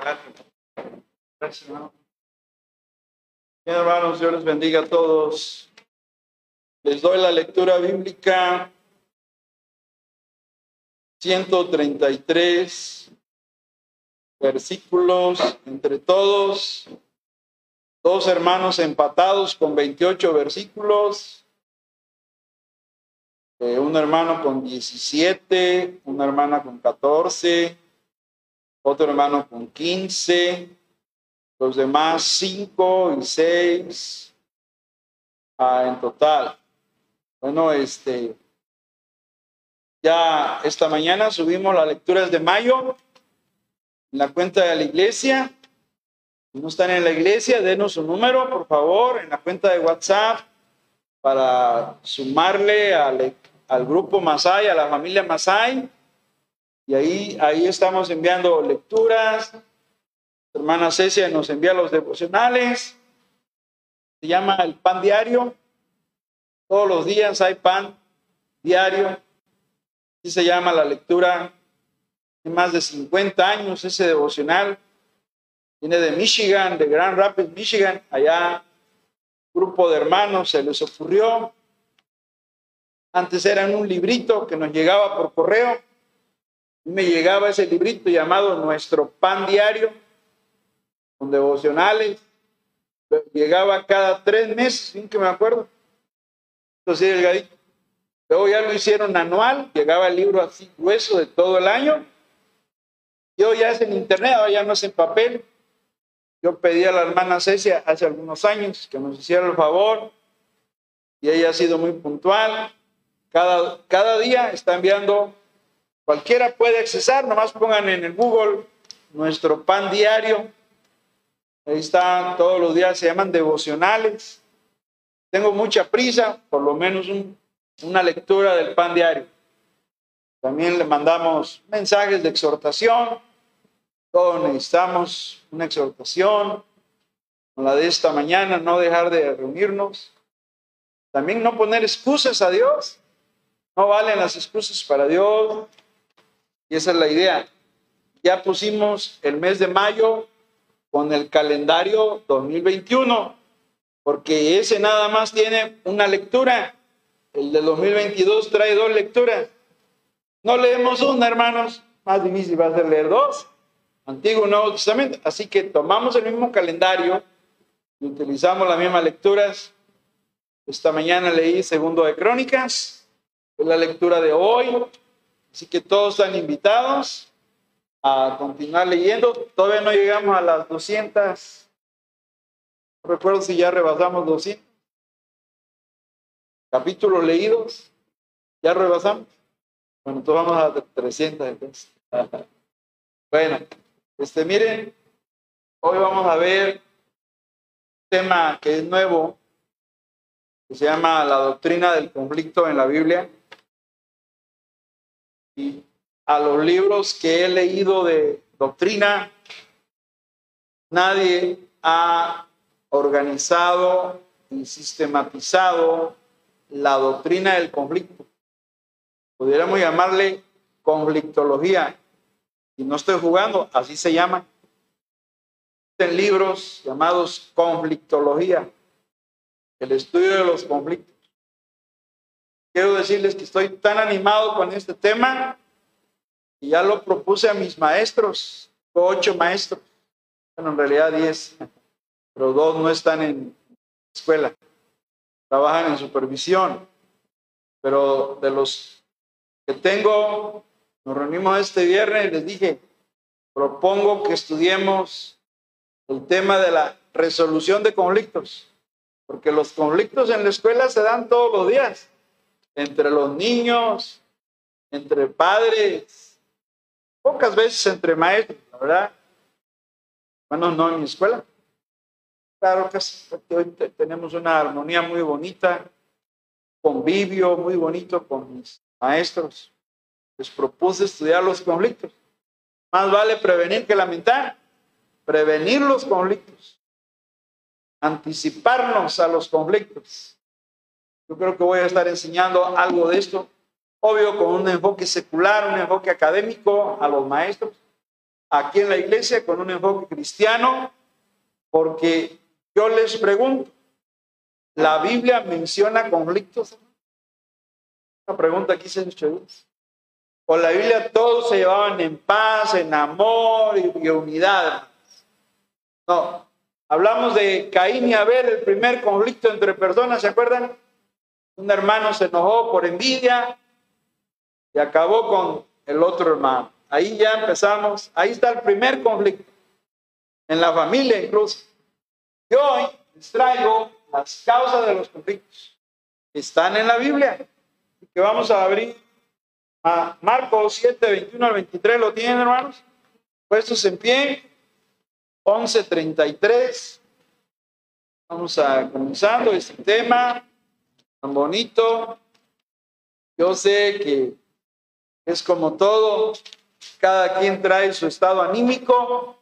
Gracias. Bien, hermanos, Dios les bendiga a todos. Les doy la lectura bíblica 133 versículos entre todos. Dos hermanos empatados con 28 versículos. Eh, un hermano con 17, una hermana con 14, otro hermano con 15, los demás 5 y 6 ah, en total. Bueno, este, ya esta mañana subimos las lecturas de mayo en la cuenta de la iglesia. Si no están en la iglesia, denos su número, por favor, en la cuenta de WhatsApp para sumarle al, al grupo Masai, a la familia Masai. Y ahí, ahí estamos enviando lecturas. Hermana Cecia nos envía los devocionales. Se llama el pan diario. Todos los días hay pan diario. Así se llama la lectura. de más de 50 años ese devocional. Viene de Michigan, de Grand Rapids, Michigan. Allá, grupo de hermanos se les ocurrió. Antes era en un librito que nos llegaba por correo me llegaba ese librito llamado Nuestro Pan Diario, con devocionales. Llegaba cada tres meses, sin que me acuerdo. Entonces, delgadito. Luego ya lo hicieron anual, llegaba el libro así grueso de todo el año. Y hoy ya es en internet, ahora ya no es en papel. Yo pedí a la hermana Cecia hace algunos años que nos hiciera el favor y ella ha sido muy puntual. Cada, cada día está enviando Cualquiera puede accesar, nomás pongan en el Google nuestro pan diario. Ahí están todos los días, se llaman devocionales. Tengo mucha prisa, por lo menos una lectura del pan diario. También le mandamos mensajes de exhortación. Todos necesitamos una exhortación. Con la de esta mañana, no dejar de reunirnos. También no poner excusas a Dios. No valen las excusas para Dios. Y esa es la idea. Ya pusimos el mes de mayo con el calendario 2021, porque ese nada más tiene una lectura. El de 2022 trae dos lecturas. No leemos una, hermanos. Más difícil va a ser leer dos. Antiguo y Nuevo Testamento. Así que tomamos el mismo calendario y utilizamos las mismas lecturas. Esta mañana leí Segundo de Crónicas, es la lectura de hoy. Así que todos están invitados a continuar leyendo. Todavía no llegamos a las 200. No recuerdo si ya rebasamos 200. Capítulos leídos. ¿Ya rebasamos? Bueno, entonces vamos a 300 entonces. bueno, este, miren, hoy vamos a ver un tema que es nuevo, que se llama la doctrina del conflicto en la Biblia a los libros que he leído de doctrina, nadie ha organizado y sistematizado la doctrina del conflicto. Pudiéramos llamarle conflictología. Y no estoy jugando, así se llama. En libros llamados conflictología, el estudio de los conflictos. Quiero decirles que estoy tan animado con este tema y ya lo propuse a mis maestros, ocho maestros, bueno, en realidad diez, pero dos no están en escuela, trabajan en supervisión, pero de los que tengo, nos reunimos este viernes y les dije, propongo que estudiemos el tema de la resolución de conflictos, porque los conflictos en la escuela se dan todos los días entre los niños, entre padres, pocas veces entre maestros, ¿verdad? Bueno, no en mi escuela. Claro que hoy tenemos una armonía muy bonita, convivio muy bonito con mis maestros. Les propuse estudiar los conflictos. Más vale prevenir que lamentar. Prevenir los conflictos. Anticiparnos a los conflictos. Yo creo que voy a estar enseñando algo de esto, obvio con un enfoque secular, un enfoque académico a los maestros, aquí en la iglesia con un enfoque cristiano, porque yo les pregunto, ¿la Biblia menciona conflictos? Una pregunta aquí se hecho. O la Biblia todos se llevaban en paz, en amor y, unidad. No, hablamos de Caín y Abel, el primer conflicto entre personas, ¿se acuerdan? Un hermano se enojó por envidia y acabó con el otro hermano. Ahí ya empezamos, ahí está el primer conflicto, en la familia incluso. Y hoy les traigo las causas de los conflictos. Están en la Biblia. Que vamos a abrir a Marcos 7, 21 al 23. ¿Lo tienen, hermanos? Puestos en pie. 11.33. Vamos a comenzando este tema tan bonito. Yo sé que es como todo, cada quien trae su estado anímico.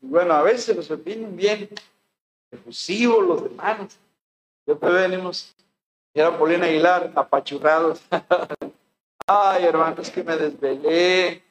Y bueno, a veces los opinan bien efusivos los hermanos. Yo te venimos, era Paulina Aguilar, apachurrados. Ay, hermanos, que me desvelé.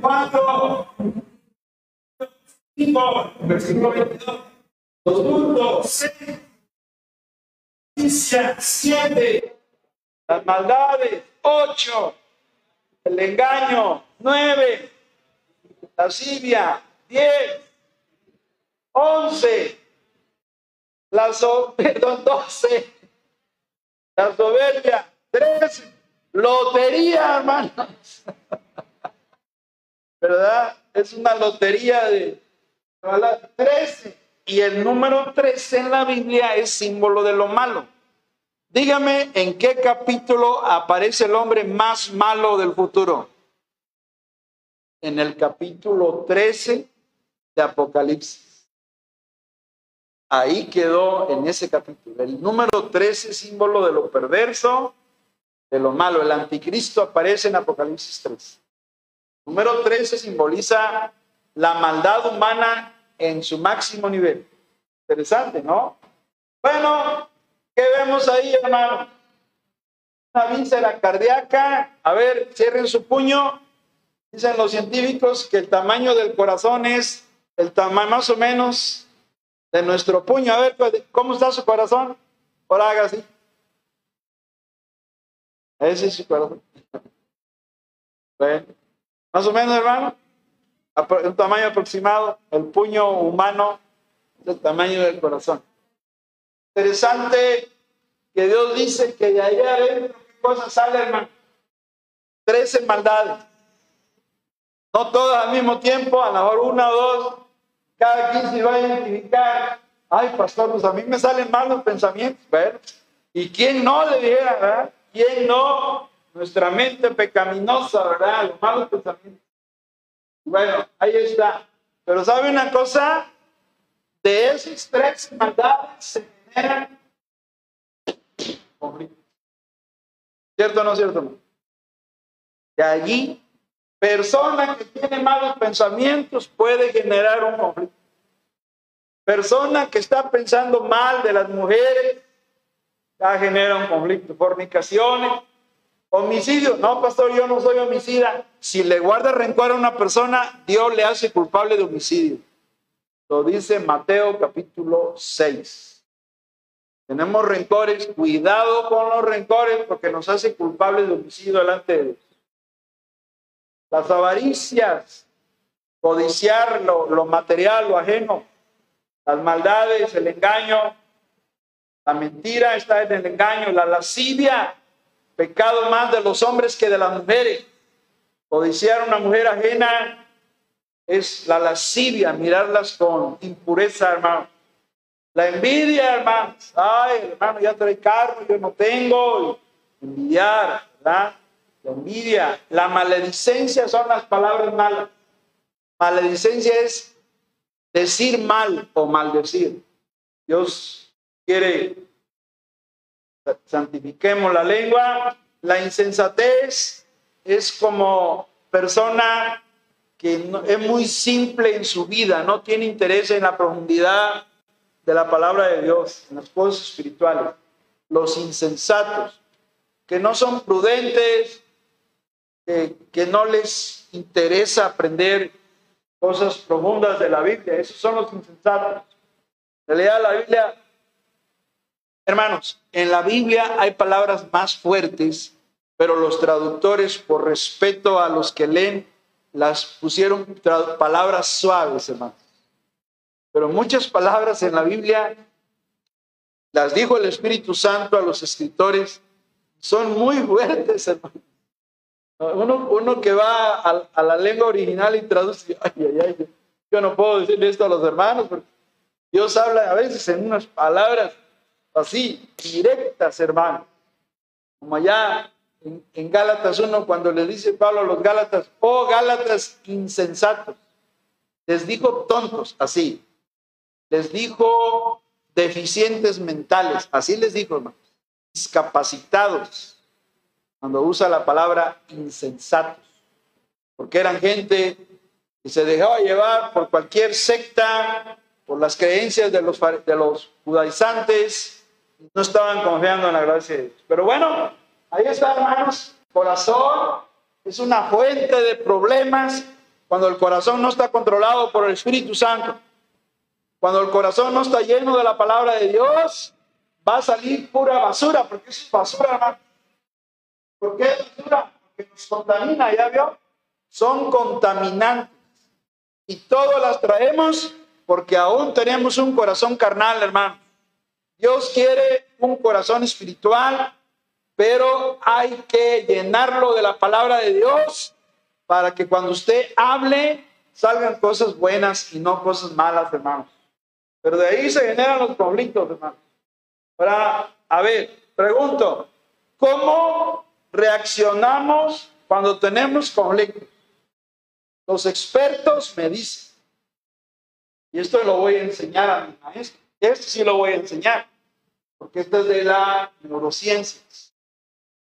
Cuatro, cinco, versículo 22, los puntos, siete, las maldades, ocho, el engaño, nueve, la lascivia, diez, once, la so doce, la soberbia, trece, Lotería, hermanos. ¿Verdad? Es una lotería de 13. Y el número 13 en la Biblia es símbolo de lo malo. Dígame en qué capítulo aparece el hombre más malo del futuro. En el capítulo 13 de Apocalipsis. ahí quedó en ese capítulo. El número 13, símbolo de lo perverso, de lo malo. El anticristo aparece en Apocalipsis 3. Número 13 simboliza la maldad humana en su máximo nivel. Interesante, ¿no? Bueno, ¿qué vemos ahí, hermano? Una víscera cardíaca. A ver, cierren su puño. Dicen los científicos que el tamaño del corazón es el tamaño más o menos de nuestro puño. A ver, ¿cómo está su corazón? Por haga. Ese es su corazón. Bueno, más o menos, hermano. Un tamaño aproximado. El puño humano el tamaño del corazón. Interesante que Dios dice que de ahí adentro, ¿qué cosa sale, hermano? Trece maldades. No todas al mismo tiempo, a lo mejor una o dos. Cada quien se va a identificar. Ay, pastor, pues a mí me salen malos pensamientos. Bueno, ¿y quién no le dijera, verdad? ¿Quién no? Nuestra mente pecaminosa, ¿verdad? Los malos pensamientos. Bueno, ahí está. Pero ¿sabe una cosa? De esos tres maldades se generan conflictos. ¿Cierto o no cierto? De allí, persona que tiene malos pensamientos puede generar un conflicto. Persona que está pensando mal de las mujeres ya genera un conflicto. Fornicaciones, homicidio. No, pastor, yo no soy homicida. Si le guarda rencor a una persona, Dios le hace culpable de homicidio. Lo dice Mateo capítulo 6. Tenemos rencores, cuidado con los rencores porque nos hace culpables de homicidio delante de Dios. Las avaricias, codiciar lo, lo material, lo ajeno, las maldades, el engaño, la mentira está en el engaño, la lascivia, pecado más de los hombres que de las mujeres. Codiciar a una mujer ajena es la lascivia, mirarlas con impureza, hermano. La envidia, hermano. Ay, hermano, ya trae carro, yo no tengo. Envidiar. La envidia. La maledicencia son las palabras malas. Maledicencia es decir mal o maldecir. Dios quiere santifiquemos la lengua. La insensatez es como persona que es muy simple en su vida, no tiene interés en la profundidad de la palabra de Dios, en las cosas espirituales. Los insensatos, que no son prudentes, que, que no les interesa aprender cosas profundas de la Biblia, esos son los insensatos. En realidad la Biblia Hermanos, en la Biblia hay palabras más fuertes, pero los traductores, por respeto a los que leen, las pusieron palabras suaves, hermanos. Pero muchas palabras en la Biblia las dijo el Espíritu Santo a los escritores, son muy fuertes, hermanos. Uno, uno que va a, la lengua original y traduce, ay, ay, ay, yo no puedo decirle esto a los hermanos, porque Dios habla a veces en unas palabras así, directas, hermano. Como allá en, Gálatas 1, cuando le dice Pablo a los Gálatas, oh Gálatas insensatos, les dijo tontos, así. Les dijo deficientes mentales, así les dijo, hermano. Discapacitados, cuando usa la palabra insensatos, porque eran gente que se dejaba llevar por cualquier secta, por las creencias de los, de los judaizantes, no estaban confiando en la gracia de Dios. Pero bueno, ahí está, hermanos. Corazón es una fuente de problemas cuando el corazón no está controlado por el Espíritu Santo. Cuando el corazón no está lleno de la palabra de Dios, va a salir pura basura, porque es basura, hermano. ¿Por qué es basura? Porque nos contamina, ¿ya vio? Son contaminantes. Y todas las traemos porque aún tenemos un corazón carnal, hermano. Dios quiere un corazón espiritual, pero hay que llenarlo de la palabra de Dios para que cuando usted hable salgan cosas buenas y no cosas malas, hermanos. Pero de ahí se generan los conflictos, hermanos. Para, a ver, pregunto, ¿cómo reaccionamos cuando tenemos conflictos? Los expertos me dicen, y esto lo voy a enseñar a mi maestro, Esto sí lo voy a enseñar, porque esto es de las neurociencias.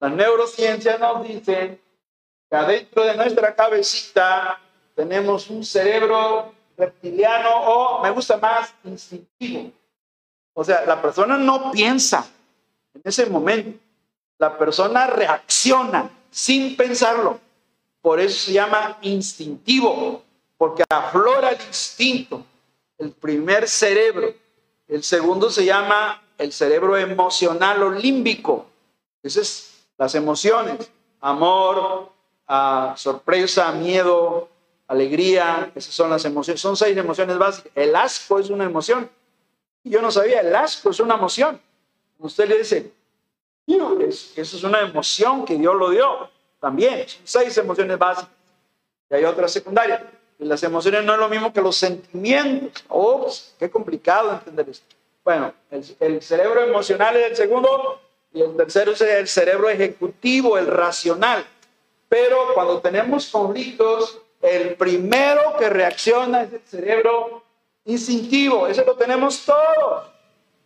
Las neurociencias nos dicen que adentro de nuestra cabecita tenemos un cerebro reptiliano o, me gusta más, instintivo. O sea, la persona no piensa en ese momento. La persona reacciona sin pensarlo. Por eso se llama instintivo, porque aflora el instinto, el primer cerebro. El segundo se llama el cerebro emocional o límbico. Esas es las emociones, amor, ah, sorpresa, miedo, alegría, esas son las emociones. Son seis emociones básicas. El asco es una emoción. Yo no sabía, el asco es una emoción. Usted le dice, eso es una emoción que Dios lo dio. También, son seis emociones básicas. Y hay otras secundarias. Las emociones no es lo mismo que los sentimientos. Oh, qué complicado entender esto. Bueno, el, cerebro emocional es el segundo y el tercero es el cerebro ejecutivo, el racional. Pero cuando tenemos conflictos, el primero que reacciona es el cerebro instintivo. Ese lo tenemos todos.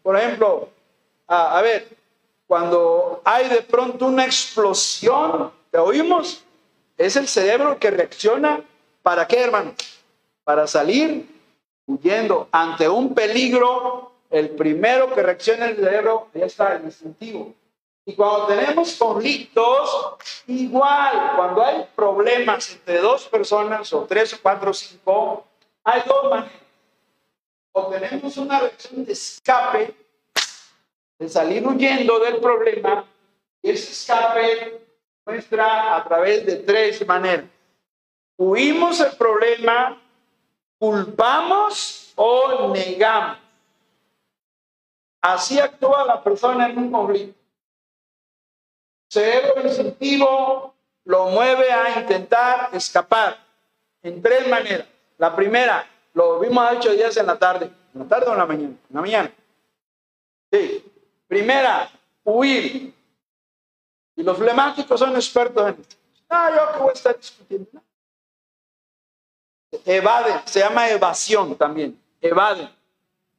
Por ejemplo, a ver, cuando hay de pronto una explosión, ¿te oímos? Es el cerebro que reacciona. ¿Para qué, hermano? Para salir huyendo ante un peligro. El primero que reacciona el cerebro, ya está, el instintivo. Y cuando tenemos conflictos, igual, cuando hay problemas entre dos personas, o tres, o cuatro, o cinco, hay dos maneras. O tenemos una reacción de escape, de salir huyendo del problema, y ese escape muestra a través de tres maneras. Huimos el problema, culpamos o negamos. Así actúa la persona en un conflicto. Cerebro instintivo lo mueve a intentar escapar en tres maneras. La primera, lo vimos ocho días en la tarde. ¿En la tarde o en la mañana? En la mañana. Sí. Primera, huir. Y los flemáticos son expertos en esto. No, yo que voy a estar discutiendo. Evaden, se llama evasión también. Evaden.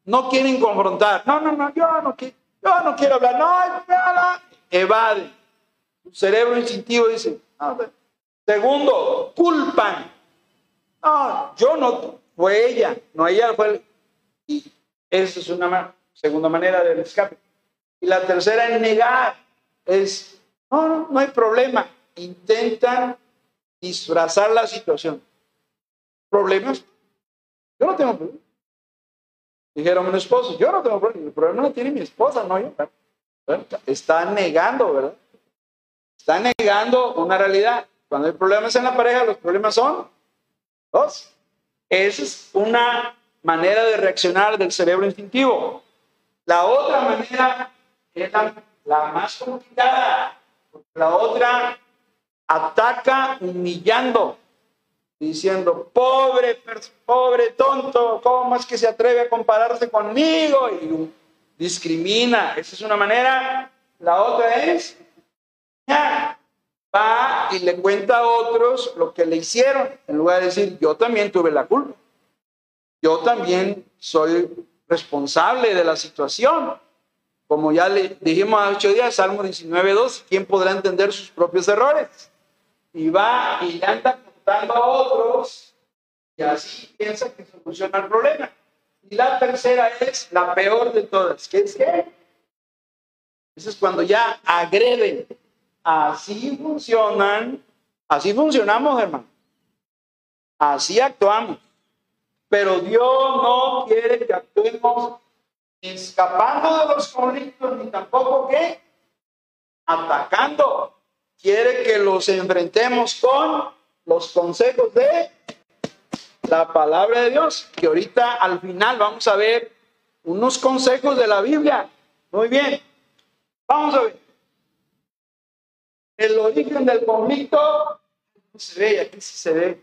No quieren confrontar. No, no, no, yo no quiero, yo no quiero hablar. No, no, evaden. Su cerebro instintivo dice. Segundo, culpan. No, yo no, fue ella, no ella fue. Y esa es una segunda manera del escape. Y la tercera es negar. Es, no, no, hay problema. Intentan disfrazar la situación. ¿Problemas? Yo no tengo problema. Dijeron mi esposo, yo no tengo problema. El problema no tiene mi esposa, no yo. está negando, ¿verdad? Está negando una realidad. Cuando hay problemas en la pareja, los problemas son dos. Esa es una manera de reaccionar del cerebro instintivo. La otra manera es la, más complicada. La otra ataca humillando, diciendo, pobre, pobre tonto, ¿cómo es que se atreve a compararse conmigo? Y discrimina. Esa es una manera. La otra es, va y le cuenta a otros lo que le hicieron, en lugar de decir, yo también tuve la culpa. Yo también soy responsable de la situación. Como ya le dijimos hace ocho días, Salmo 19.2, ¿quién podrá entender sus propios errores? Y va y anda contando a otros y así piensa que soluciona el problema. Y la tercera es la peor de todas, ¿qué es qué? Eso es cuando ya agreden. Así funcionan, así funcionamos, hermano. Así actuamos. Pero Dios no quiere que actuemos escapando de los conflictos, ni tampoco que atacando. Quiere que los enfrentemos con los consejos de la palabra de Dios, que ahorita al final vamos a ver unos consejos de la Biblia. Muy bien, vamos a ver. El origen del conflicto no se ve, aquí sí se ve,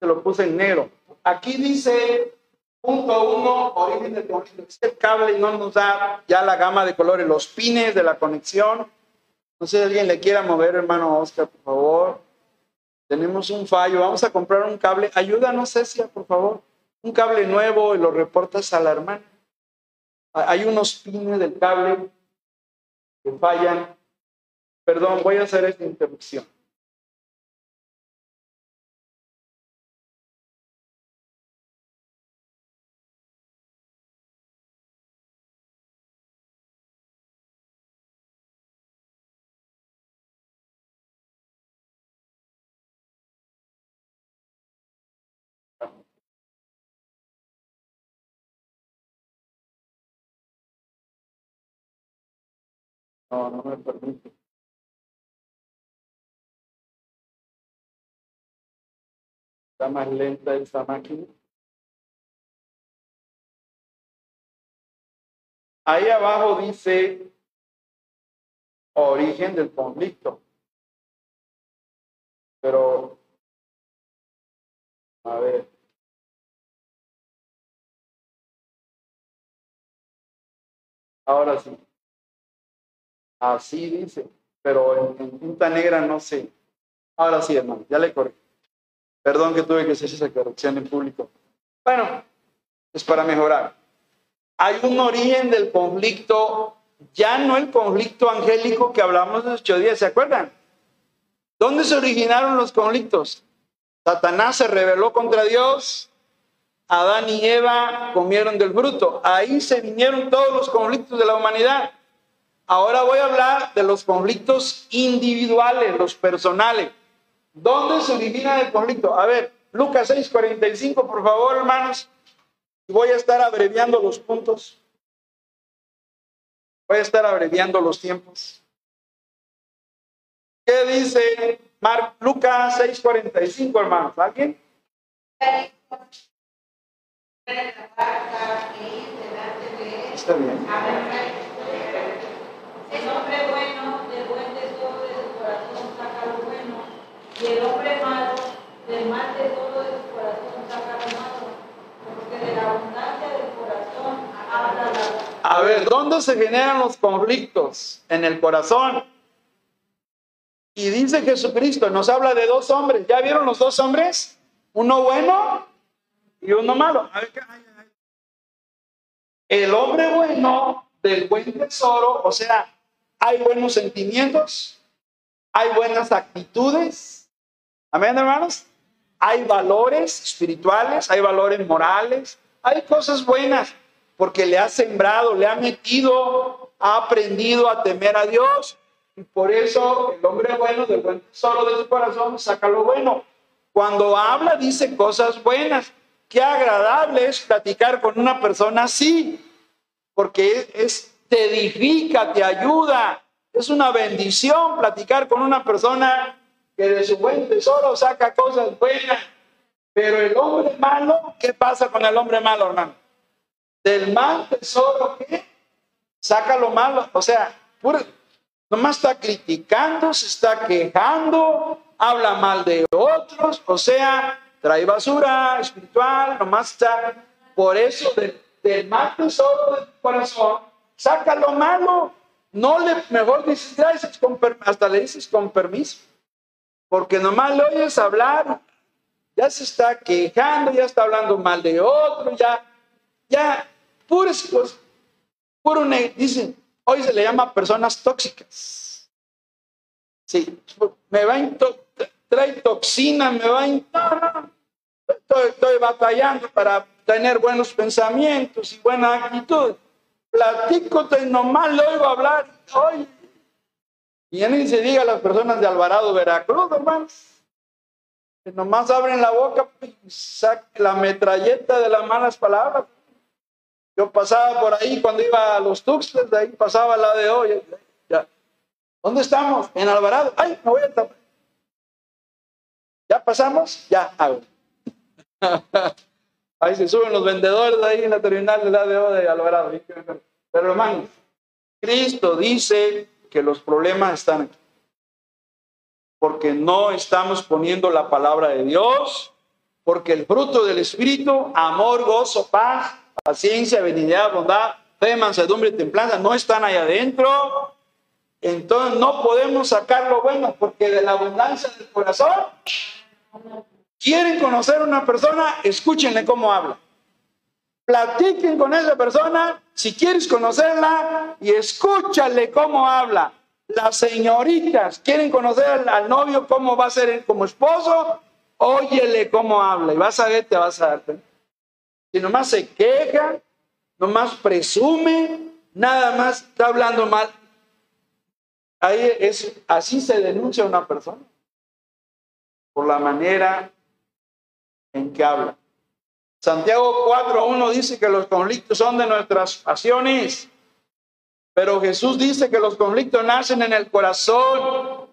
se lo puse en negro. Aquí dice Punto uno, origen del conflicto. Cable no nos da ya la gama de colores, los pines de la conexión. No sé si alguien le quiera mover, hermano Oscar, por favor. Tenemos un fallo. Vamos a comprar un cable. Ayúdanos, Cecia, por favor. Un cable nuevo y lo reportas a la hermana. Hay unos pines del cable que fallan. Perdón, voy a hacer esta interrupción. No, no me permite. Está más lenta esta máquina. Ahí abajo dice origen del conflicto. Pero, a ver. Ahora sí. Así dice, pero en, punta negra no sé. Ahora sí, hermano, ya le corrí. Perdón que tuve que hacer esa corrección en público. Bueno, es para mejorar. Hay un origen del conflicto, ya no el conflicto angélico que hablamos de ocho días, ¿se acuerdan? ¿Dónde se originaron los conflictos? Satanás se rebeló contra Dios, Adán y Eva comieron del fruto. Ahí se vinieron todos los conflictos de la humanidad. Ahora voy a hablar de los conflictos individuales, los personales. ¿Dónde se origina el conflicto? A ver, Lucas 6:45, por favor, hermanos. Voy a estar abreviando los puntos. Voy a estar abreviando los tiempos. ¿Qué dice Mar Lucas 6:45, hermanos? ¿Alguien? Está bien. El hombre bueno, del buen tesoro de su corazón saca lo bueno, y el hombre malo, del mal tesoro de su corazón saca lo malo, porque de la abundancia del corazón habla la A ver, ¿dónde se generan los conflictos? En el corazón. Y dice Jesucristo, nos habla de dos hombres. ¿Ya vieron los dos hombres? Uno bueno y uno malo. A ver, el hombre bueno del buen tesoro, o sea, hay buenos sentimientos, hay buenas actitudes. Amén, hermanos. Hay valores espirituales, hay valores morales, hay cosas buenas, porque le ha sembrado, le ha metido, ha aprendido a temer a Dios. Y por eso el hombre bueno del buen tesoro de su corazón saca lo bueno. Cuando habla dice cosas buenas. Qué agradable es platicar con una persona así, porque es te edifica, te ayuda. Es una bendición platicar con una persona que de su buen tesoro saca cosas buenas. Pero el hombre malo, ¿qué pasa con el hombre malo, hermano? Del mal tesoro, ¿qué? Saca lo malo. O sea, nomás está criticando, se está quejando, habla mal de otros, o sea, trae basura espiritual, nomás está. Por eso, del, del mal tesoro del corazón, saca lo malo. No le, mejor dices gracias, hasta le dices con permiso. Porque nomás le oyes hablar, ya se está quejando, ya está hablando mal de otro, ya, ya, puras cosas, puro, dicen, hoy se le llama personas tóxicas. Sí, me va a trae toxina, me va a estoy, estoy batallando para tener buenos pensamientos y buena actitud platico, nomás le oigo hablar. Hoy. Y ya ni se diga a las personas de Alvarado, Veracruz, hermanos. Que nomás abren la boca y sacan la metralleta de las malas palabras. Yo pasaba por ahí cuando iba a los Tuxtles, de ahí pasaba la de hoy. Ya. ¿Dónde estamos? En Alvarado. Ay, me voy a tapar. ¿Ya pasamos? Ya, hago. Ahí se suben los vendedores ahí en la terminal de la de Alvarado. Pero hermanos, Cristo dice que los problemas están aquí. Porque no estamos poniendo la palabra de Dios, porque el fruto del Espíritu, amor, gozo, paz, paciencia, benignidad, bondad, fe, mansedumbre templanza, no están ahí adentro. Entonces no podemos sacar lo bueno, porque de la abundancia del corazón ¿Quieren conocer a una persona? Escúchenle cómo habla. Platiquen con esa persona si quieres conocerla y escúchale cómo habla. Las señoritas quieren conocer al, novio cómo va a ser como esposo, óyele cómo habla y vas a ver, te vas a dar Si nomás se queja, nomás presume, nada más está hablando mal. Ahí es, así se denuncia una persona por la manera en que habla. Santiago 4.1 dice que los conflictos son de nuestras pasiones, pero Jesús dice que los conflictos nacen en el corazón.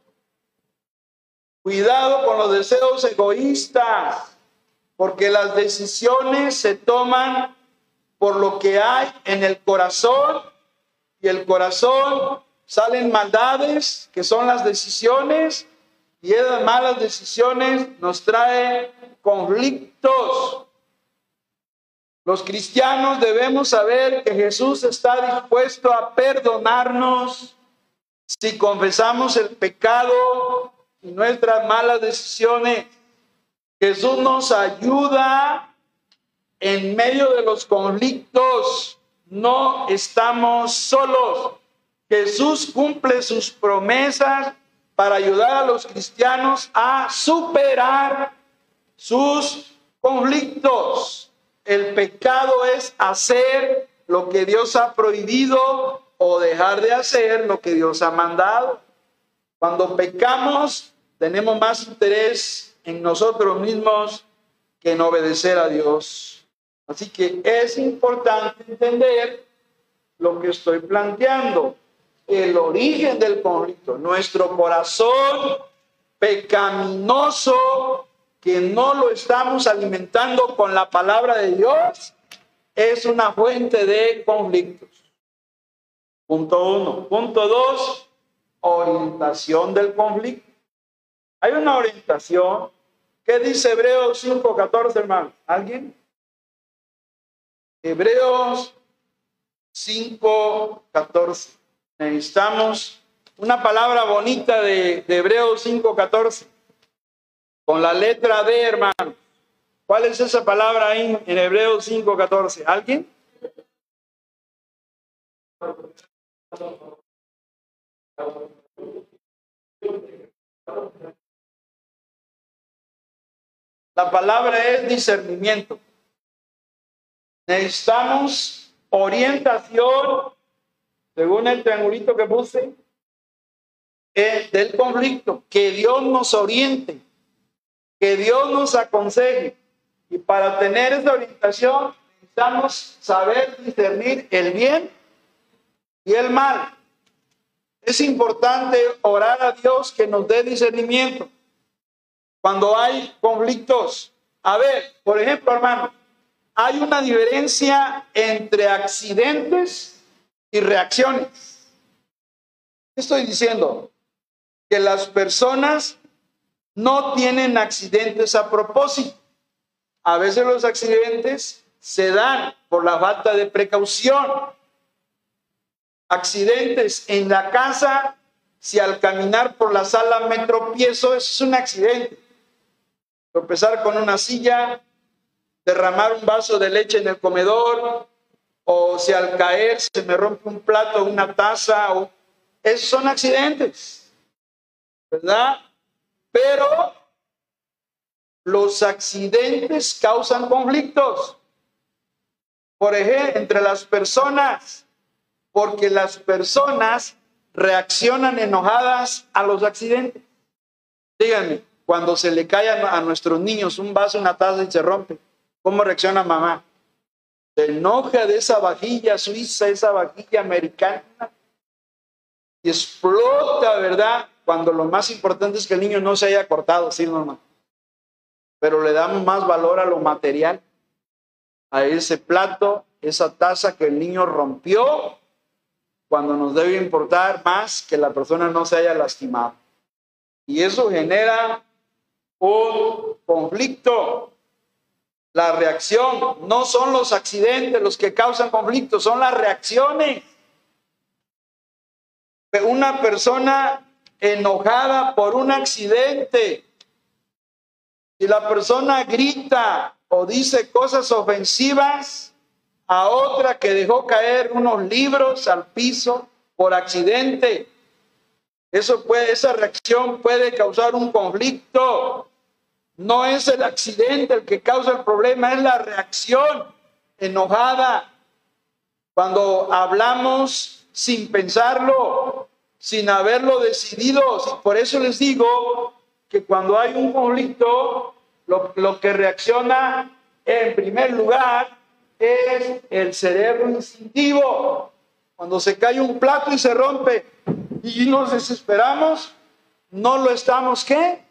Cuidado con los deseos egoístas, porque las decisiones se toman por lo que hay en el corazón y el corazón salen maldades, que son las decisiones, y esas malas decisiones nos traen conflictos. Los cristianos debemos saber que Jesús está dispuesto a perdonarnos si confesamos el pecado y nuestras malas decisiones. Jesús nos ayuda en medio de los conflictos. No estamos solos. Jesús cumple sus promesas para ayudar a los cristianos a superar sus conflictos. El pecado es hacer lo que Dios ha prohibido o dejar de hacer lo que Dios ha mandado. Cuando pecamos, tenemos más interés en nosotros mismos que en obedecer a Dios. Así que es importante entender lo que estoy planteando, el origen del conflicto, nuestro corazón pecaminoso que no lo estamos alimentando con la palabra de Dios, es una fuente de conflictos. Punto uno. Punto dos, orientación del conflicto. Hay una orientación. ¿Qué dice Hebreos 5.14, hermano? ¿Alguien? Hebreos 5.14. Necesitamos una palabra bonita de, de Hebreos 5.14 con la letra D, hermano. ¿Cuál es esa palabra ahí en Hebreos 5:14? ¿Alguien? La palabra es discernimiento. Necesitamos orientación, según el triangulito que puse, eh, del conflicto, que Dios nos oriente que Dios nos aconseje. Y para tener esa orientación necesitamos saber discernir el bien y el mal. Es importante orar a Dios que nos dé discernimiento cuando hay conflictos. A ver, por ejemplo, hermano, hay una diferencia entre accidentes y reacciones. Estoy diciendo que las personas no tienen accidentes a propósito. A veces los accidentes se dan por la falta de precaución. Accidentes en la casa, si al caminar por la sala me tropiezo, es un accidente. Tropezar con una silla, derramar un vaso de leche en el comedor, o si al caer se me rompe un plato, una taza, o... esos son accidentes, ¿verdad? Pero los accidentes causan conflictos. Por ejemplo, entre las personas, porque las personas reaccionan enojadas a los accidentes. Díganme, cuando se le cae a, nuestros niños un vaso, una taza y se rompe, ¿cómo reacciona mamá? Se enoja de esa vajilla suiza, esa vajilla americana, y explota, ¿verdad? Cuando lo más importante es que el niño no se haya cortado, sí, normal. Pero le damos más valor a lo material, a ese plato, esa taza que el niño rompió, cuando nos debe importar más que la persona no se haya lastimado. Y eso genera un conflicto. La reacción, no son los accidentes los que causan conflicto, son las reacciones. Una persona enojada por un accidente, si la persona grita o dice cosas ofensivas, a otra que dejó caer unos libros al piso por accidente. Eso puede, esa reacción puede causar un conflicto. No es el accidente el que causa el problema, es la reacción enojada. Cuando hablamos sin pensarlo, sin haberlo decidido. Por eso les digo que cuando hay un conflicto, lo, lo que reacciona en primer lugar es el cerebro instintivo. Cuando se cae un plato y se rompe y nos desesperamos, no lo estamos, ¿qué?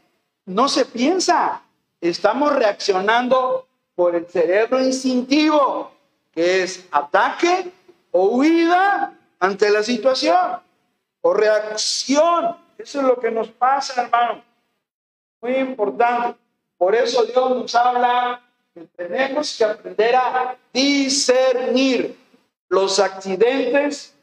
No se piensa. Estamos reaccionando por el cerebro instintivo, que es ataque o huida ante la situación, o reacción. Eso es lo que nos pasa, hermano. Muy importante. Por eso Dios nos habla que tenemos que aprender a discernir. Los accidentes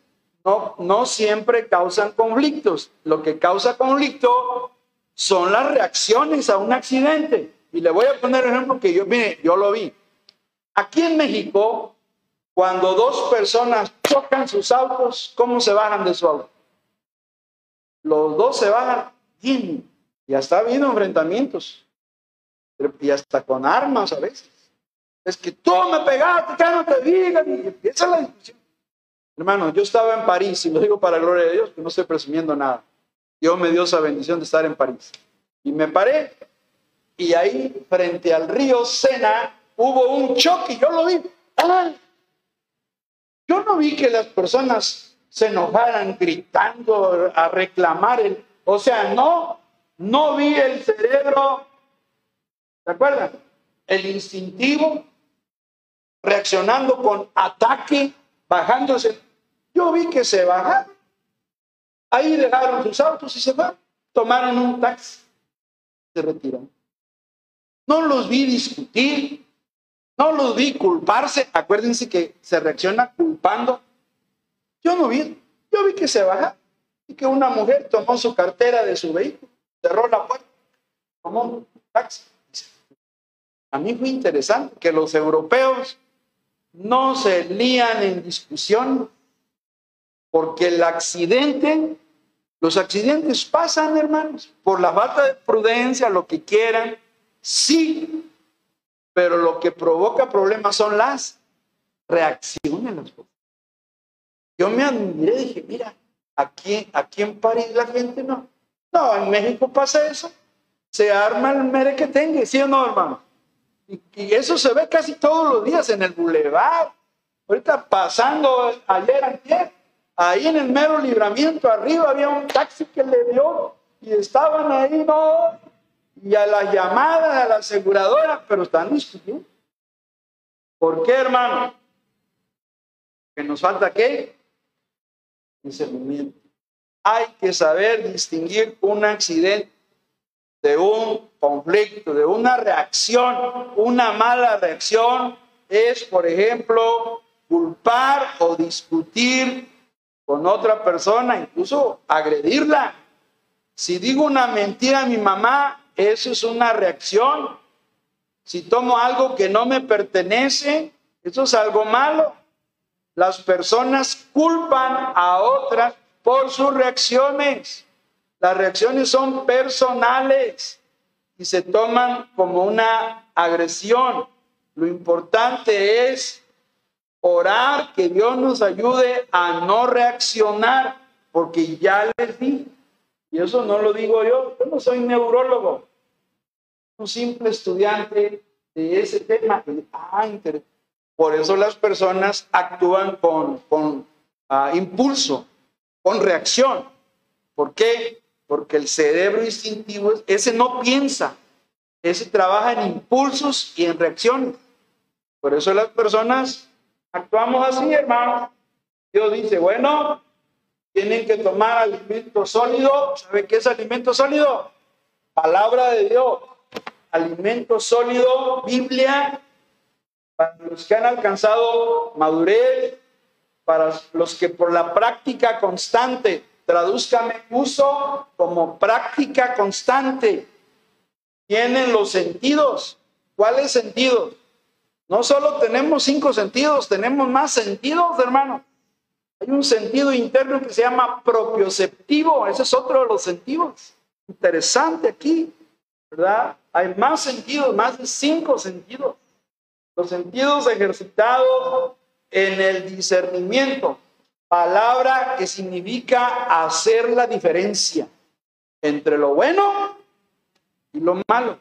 no, no siempre causan conflictos. Lo que causa conflicto son las reacciones a un accidente. Y le voy a poner un ejemplo que yo, mire, yo lo vi. Aquí en México, cuando dos personas chocan sus autos, ¿cómo se bajan de su auto? Los dos se bajan bien. Y hasta ha habido enfrentamientos y hasta con armas a veces. Es que tú me pegaste, que no te digan, y empieza la discusión. Hermano, yo estaba en París, y lo digo para la gloria de Dios, que no estoy presumiendo nada. Dios me dio esa bendición de estar en París. Y me paré, y ahí, frente al río Sena, hubo un choque, y yo lo vi. Yo no vi que las personas se enojaran gritando a reclamar el, o sea, no, no vi el cerebro ¿Se acuerdan? El instintivo, reaccionando con ataque, bajándose. Yo vi que se bajaron. Ahí dejaron sus autos y se fueron. Tomaron un taxi. Se retiraron. No los vi discutir. No los vi culparse. Acuérdense que se reacciona culpando. Yo no vi. Yo vi que se bajaron. Y que una mujer tomó su cartera de su vehículo, cerró la puerta, tomó un taxi a mí fue interesante que los europeos no se lían en discusión porque el accidente, los accidentes pasan, hermanos, por la falta de prudencia, lo que quieran, sí, pero lo que provoca problemas son las reacciones. Yo me admiré, dije, mira, aquí, aquí en París la gente no. No, en México pasa eso. Se arma el mere que tenga, ¿sí o no, hermano? Y, eso se ve casi todos los días en el bulevar. Ahorita pasando ayer, ayer, ahí en el mero libramiento, arriba había un taxi que le dio y estaban ahí, no, y a las llamadas a la aseguradora, pero están discutiendo. ¿Por qué, hermano? Que nos falta qué? Discernimiento. Hay que saber distinguir un accidente de un conflicto, de una reacción. Una mala reacción es, por ejemplo, culpar o discutir con otra persona, incluso agredirla. Si digo una mentira a mi mamá, eso es una reacción. Si tomo algo que no me pertenece, eso es algo malo. Las personas culpan a otras por sus reacciones. Las reacciones son personales y se toman como una agresión. Lo importante es orar que Dios nos ayude a no reaccionar, porque ya les di, y eso no lo digo yo, yo no soy neurólogo, un simple estudiante de ese tema. Ah, por eso las personas actúan con, con ah, impulso, con reacción. ¿Por qué? porque el cerebro instintivo, ese no piensa, ese trabaja en impulsos y en reacciones. Por eso las personas actuamos así, hermano. Dios dice, bueno, tienen que tomar alimento sólido. ¿Sabe qué es alimento sólido? Palabra de Dios. Alimento sólido, Biblia, para los que han alcanzado madurez, para los que por la práctica constante Tradúzcame uso como práctica constante. Tienen los sentidos. ¿Cuáles sentidos? No solo tenemos cinco sentidos, tenemos más sentidos, hermano. Hay un sentido interno que se llama propioceptivo, ese es otro de los sentidos. Interesante aquí, ¿verdad? Hay más sentidos, más de cinco sentidos. Los sentidos ejercitados en el discernimiento, palabra que significa hacer la diferencia entre lo bueno y lo malo,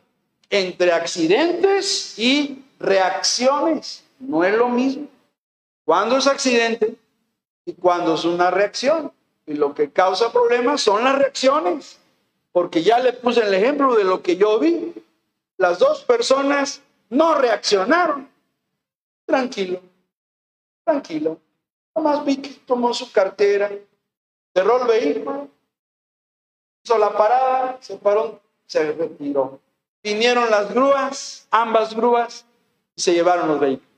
entre accidentes y reacciones. No es lo mismo. Cuando es accidente y cuando es una reacción. Y lo que causa problemas son las reacciones. Porque ya le puse el ejemplo de lo que yo vi. Las dos personas no reaccionaron. Tranquilo, tranquilo. Nomás vi tomó su cartera, cerró el vehículo, hizo la parada, se paró, se retiró. Vinieron las grúas, ambas grúas, y se llevaron los vehículos.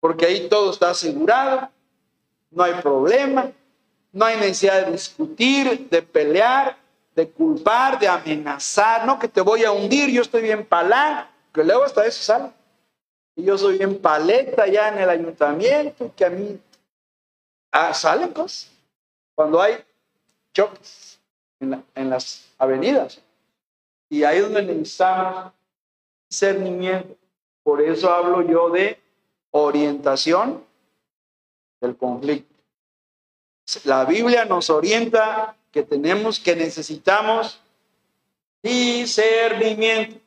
Porque ahí todo está asegurado, no hay problema, no hay necesidad de discutir, de pelear, de culpar, de amenazar, no que te voy a hundir, yo estoy bien palán, que luego hasta eso sale. Y yo soy bien paleta ya en el ayuntamiento, que a mí ah, salen cosas. Cuando hay choques en, en las avenidas. Y ahí es donde necesitamos discernimiento. Por eso hablo yo de orientación del conflicto. La Biblia nos orienta que tenemos, que necesitamos discernimiento.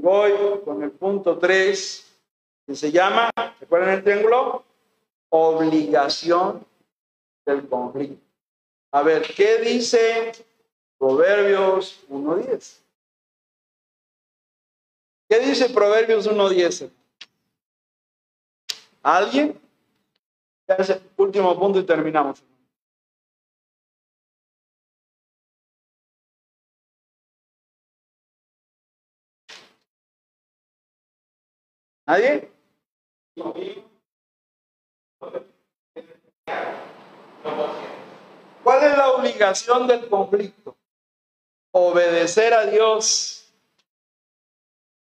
Voy con el punto 3, que se llama, ¿recuerdan el triángulo? Obligación del conflicto. A ver, ¿qué dice Proverbios 1.10? ¿Qué dice Proverbios 1.10? ¿Alguien? Ya es el último punto y terminamos. ¿Nadie? ¿Cuál es la obligación del conflicto? Obedecer a Dios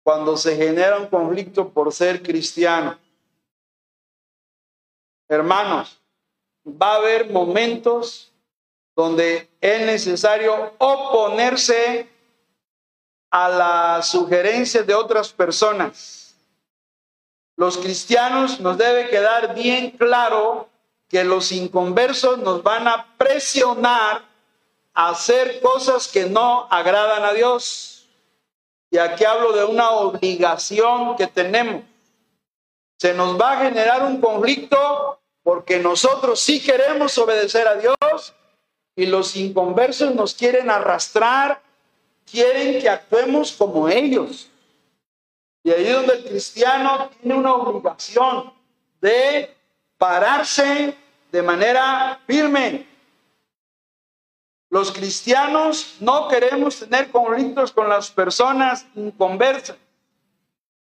cuando se genera un conflicto por ser cristiano. Hermanos, va a haber momentos donde es necesario oponerse a las sugerencias de otras personas los cristianos nos debe quedar bien claro que los inconversos nos van a presionar a hacer cosas que no agradan a Dios. Y aquí hablo de una obligación que tenemos. Se nos va a generar un conflicto porque nosotros sí queremos obedecer a Dios y los inconversos nos quieren arrastrar, quieren que actuemos como ellos. Y ahí donde el cristiano tiene una obligación de pararse de manera firme. Los cristianos no queremos tener conflictos con las personas inconversas,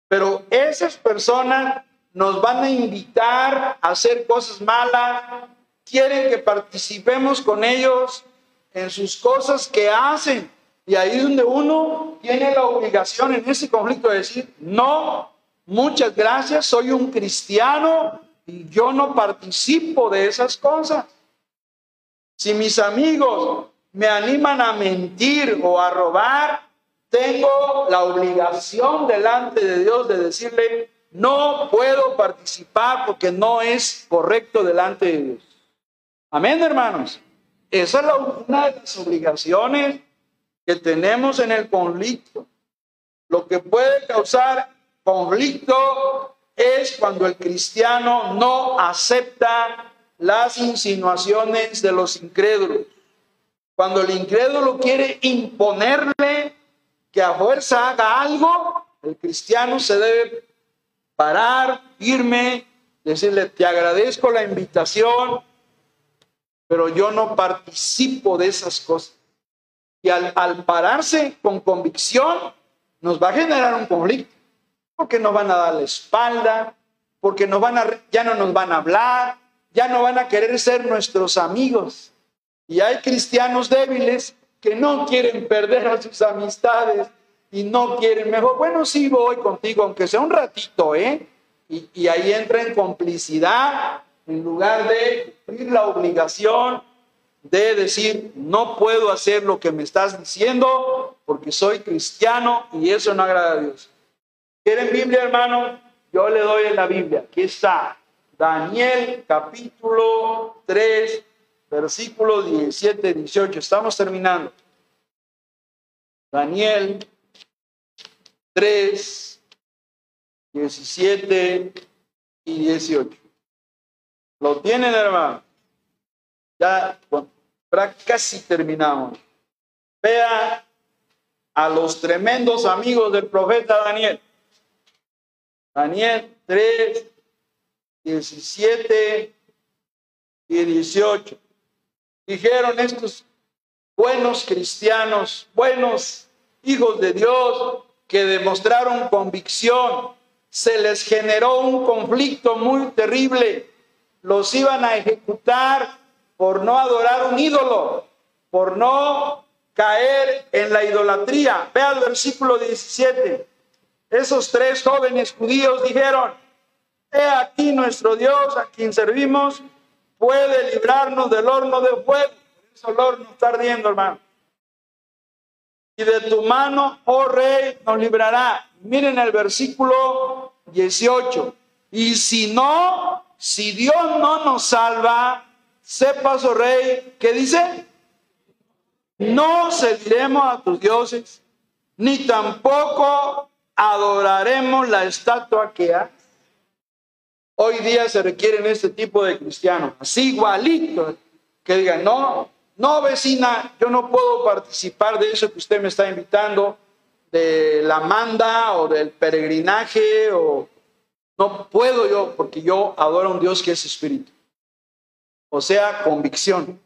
pero esas personas nos van a invitar a hacer cosas malas, quieren que participemos con ellos en sus cosas que hacen. Y ahí es donde uno tiene la obligación en ese conflicto de decir, no, muchas gracias, soy un cristiano y yo no participo de esas cosas. Si mis amigos me animan a mentir o a robar, tengo la obligación delante de Dios de decirle, no puedo participar porque no es correcto delante de Dios. Amén, hermanos. Esa es la, una de las obligaciones que tenemos en el conflicto. Lo que puede causar conflicto es cuando el cristiano no acepta las insinuaciones de los incrédulos. Cuando el incrédulo quiere imponerle que a fuerza haga algo, el cristiano se debe parar firme, decirle, te agradezco la invitación, pero yo no participo de esas cosas. Y al, pararse con convicción, nos va a generar un conflicto, porque nos van a dar la espalda, porque nos van a, ya no nos van a hablar, ya no van a querer ser nuestros amigos. Y hay cristianos débiles que no quieren perder a sus amistades y no quieren mejor, bueno, sí voy contigo, aunque sea un ratito, ¿eh? Y, y ahí entra en complicidad en lugar de cumplir la obligación de decir, no puedo hacer lo que me estás diciendo porque soy cristiano y eso no agrada a Dios. ¿Quieren Biblia, hermano? Yo le doy en la Biblia. Aquí está. Daniel capítulo 3, versículos 17, 18. Estamos terminando. Daniel 3, 17 y 18. ¿Lo tienen, hermano? Ya bueno, casi terminamos. Vea a los tremendos amigos del profeta Daniel. Daniel 3, 17 y 18. Dijeron estos buenos cristianos, buenos hijos de Dios, que demostraron convicción. Se les generó un conflicto muy terrible. Los iban a ejecutar por no adorar un ídolo, por no caer en la idolatría. Vea el versículo 17. Esos tres jóvenes judíos dijeron, he aquí nuestro Dios a quien servimos puede librarnos del horno de fuego. Ese horno está ardiendo, hermano. Y de tu mano, oh rey, nos librará. Miren el versículo 18. Y si no, si Dios no nos salva, sepas, oh rey, ¿qué dice? No serviremos a tus dioses, ni tampoco adoraremos la estatua que hay. Hoy día se requieren este tipo de cristianos, así igualito, que digan, no, no vecina, yo no puedo participar de eso que usted me está invitando, de la manda o del peregrinaje, o no puedo yo, porque yo adoro a un Dios que es espíritu. O sea, convicción.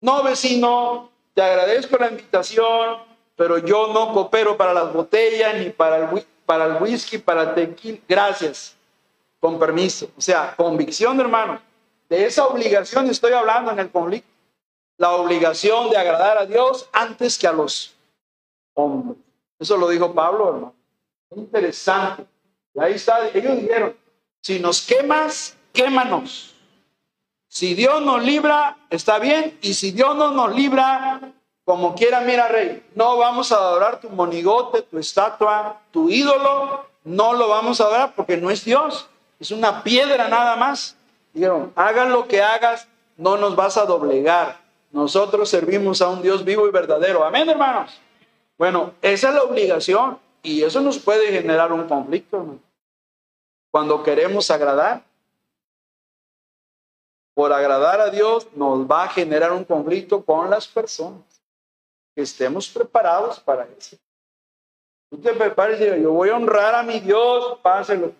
No, vecino, te agradezco la invitación, pero yo no coopero para las botellas, ni para el, whisky, para el tequila. Gracias. Con permiso. O sea, convicción, hermano. De esa obligación estoy hablando en el conflicto. La obligación de agradar a Dios antes que a los hombres. Eso lo dijo Pablo, hermano. Interesante. Y ahí está. Ellos dijeron, si nos quemas, quémanos. Si Dios nos libra, está bien. Y si Dios no nos libra, como quiera, mira, rey, no vamos a adorar tu monigote, tu estatua, tu ídolo. No lo vamos a adorar porque no es Dios. Es una piedra nada más. Dijeron, hagan lo que hagas, no nos vas a doblegar. Nosotros servimos a un Dios vivo y verdadero. Amén, hermanos. Bueno, esa es la obligación y eso nos puede generar un conflicto. Cuando queremos agradar por agradar a Dios nos va a generar un conflicto con las personas. Que estemos preparados para eso. Tú te y yo voy a honrar a mi Dios, pase lo.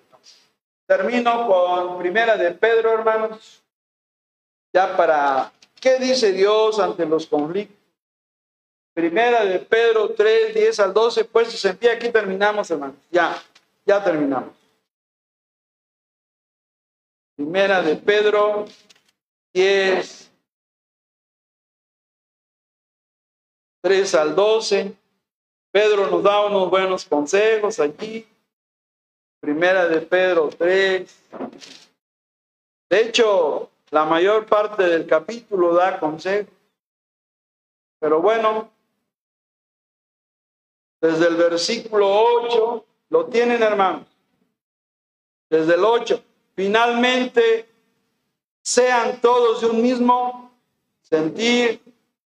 Termino con primera de Pedro, hermanos. Ya para, ¿qué dice Dios ante los conflictos? Primera de Pedro 3, 10 al 12, pues en pie, aquí terminamos, hermanos. Ya, ya terminamos. Primera de Pedro 10, 3 al 12. Pedro nos da unos buenos consejos allí. Primera de Pedro 3. De hecho, la mayor parte del capítulo da consejos. Pero bueno, desde el versículo 8, lo tienen hermanos. Desde el 8. Finalmente, sean todos de un mismo sentir,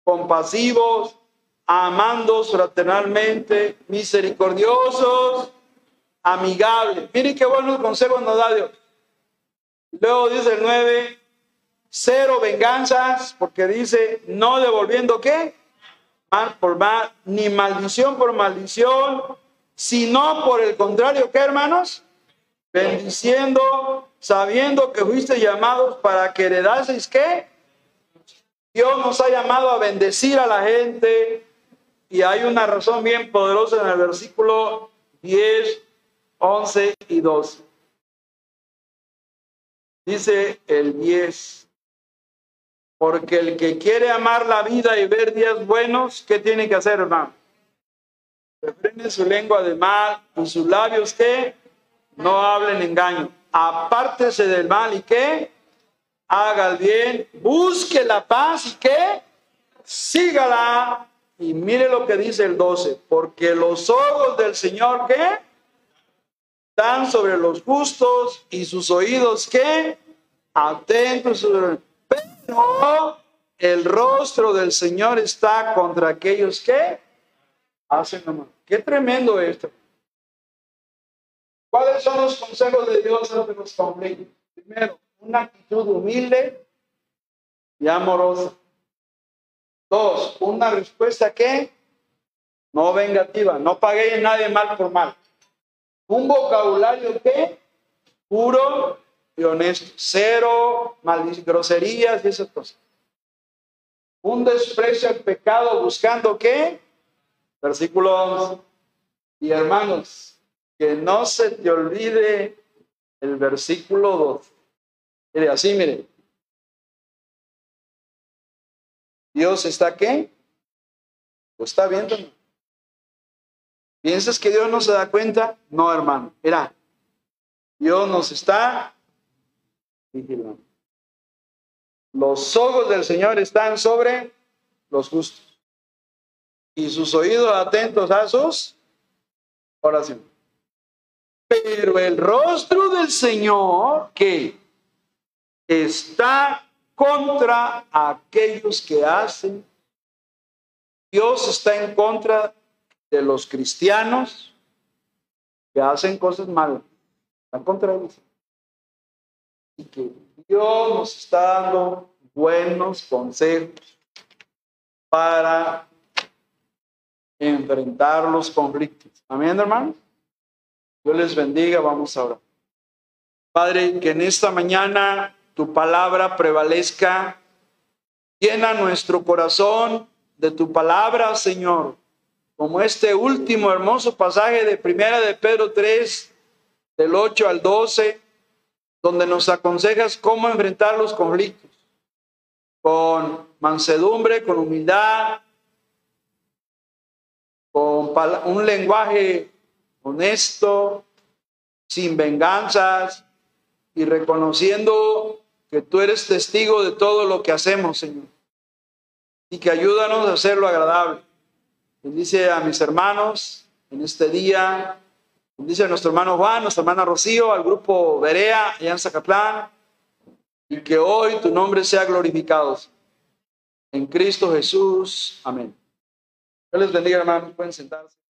compasivos, amandos fraternalmente, misericordiosos, amigables. Miren qué buenos consejos nos da Dios. Luego dice el 9, cero venganzas, porque dice, no devolviendo qué? Mal por mal, ni maldición por maldición, sino por el contrario, ¿qué hermanos? Bendiciendo sabiendo que fuiste llamados para que heredaseis qué? Dios nos ha llamado a bendecir a la gente y hay una razón bien poderosa en el versículo 10, 11 y 12. Dice el 10, porque el que quiere amar la vida y ver días buenos, ¿qué tiene que hacer, hermano? Refrene su lengua de mal y sus labios que no hablen engaño apártese del mal y que haga el bien, busque la paz y que sígala. Y mire lo que dice el 12, porque los ojos del Señor que están sobre los justos y sus oídos que atentos. Pero el rostro del Señor está contra aquellos que hacen la mal. Qué tremendo esto. ¿Cuáles son los consejos de Dios ante los conflictos? Primero, una actitud humilde y amorosa. Dos, una respuesta que no vengativa, no pagué a nadie mal por mal. Un vocabulario que puro y honesto, cero mal, groserías y esas cosas. Un desprecio al pecado buscando qué? Versículo 11. Y hermanos, que no se te olvide el versículo 12. Mire, así, mire. Dios está qué? Pues está viendo. ¿Piensas que Dios no se da cuenta? No, hermano. Mira, Dios nos está vigilando. Los ojos del Señor están sobre los justos y sus oídos atentos a sus oraciones. Pero el rostro del Señor, que está contra aquellos que hacen. Dios está en contra de los cristianos que hacen cosas malas. Está contra de ellos. Y que Dios nos está dando buenos consejos para enfrentar los conflictos. Amén, hermanos. Dios les bendiga. Vamos ahora. Padre, que en esta mañana tu palabra prevalezca. Llena nuestro corazón de tu palabra, Señor, como este último hermoso pasaje de Primera de Pedro 3, del 8 al 12, donde nos aconsejas cómo enfrentar los conflictos, con mansedumbre, con humildad, con un lenguaje honesto, sin venganzas y reconociendo que tú eres testigo de todo lo que hacemos, Señor. Y que ayúdanos a hacerlo agradable. Bendice a mis hermanos en este día. Bendice a nuestro hermano Juan, nuestra hermana Rocío, al grupo Berea, allá en Zacatlán. Y que hoy tu nombre sea glorificado. En Cristo Jesús. Amén. Dios les bendiga, hermanos. Pueden sentarse.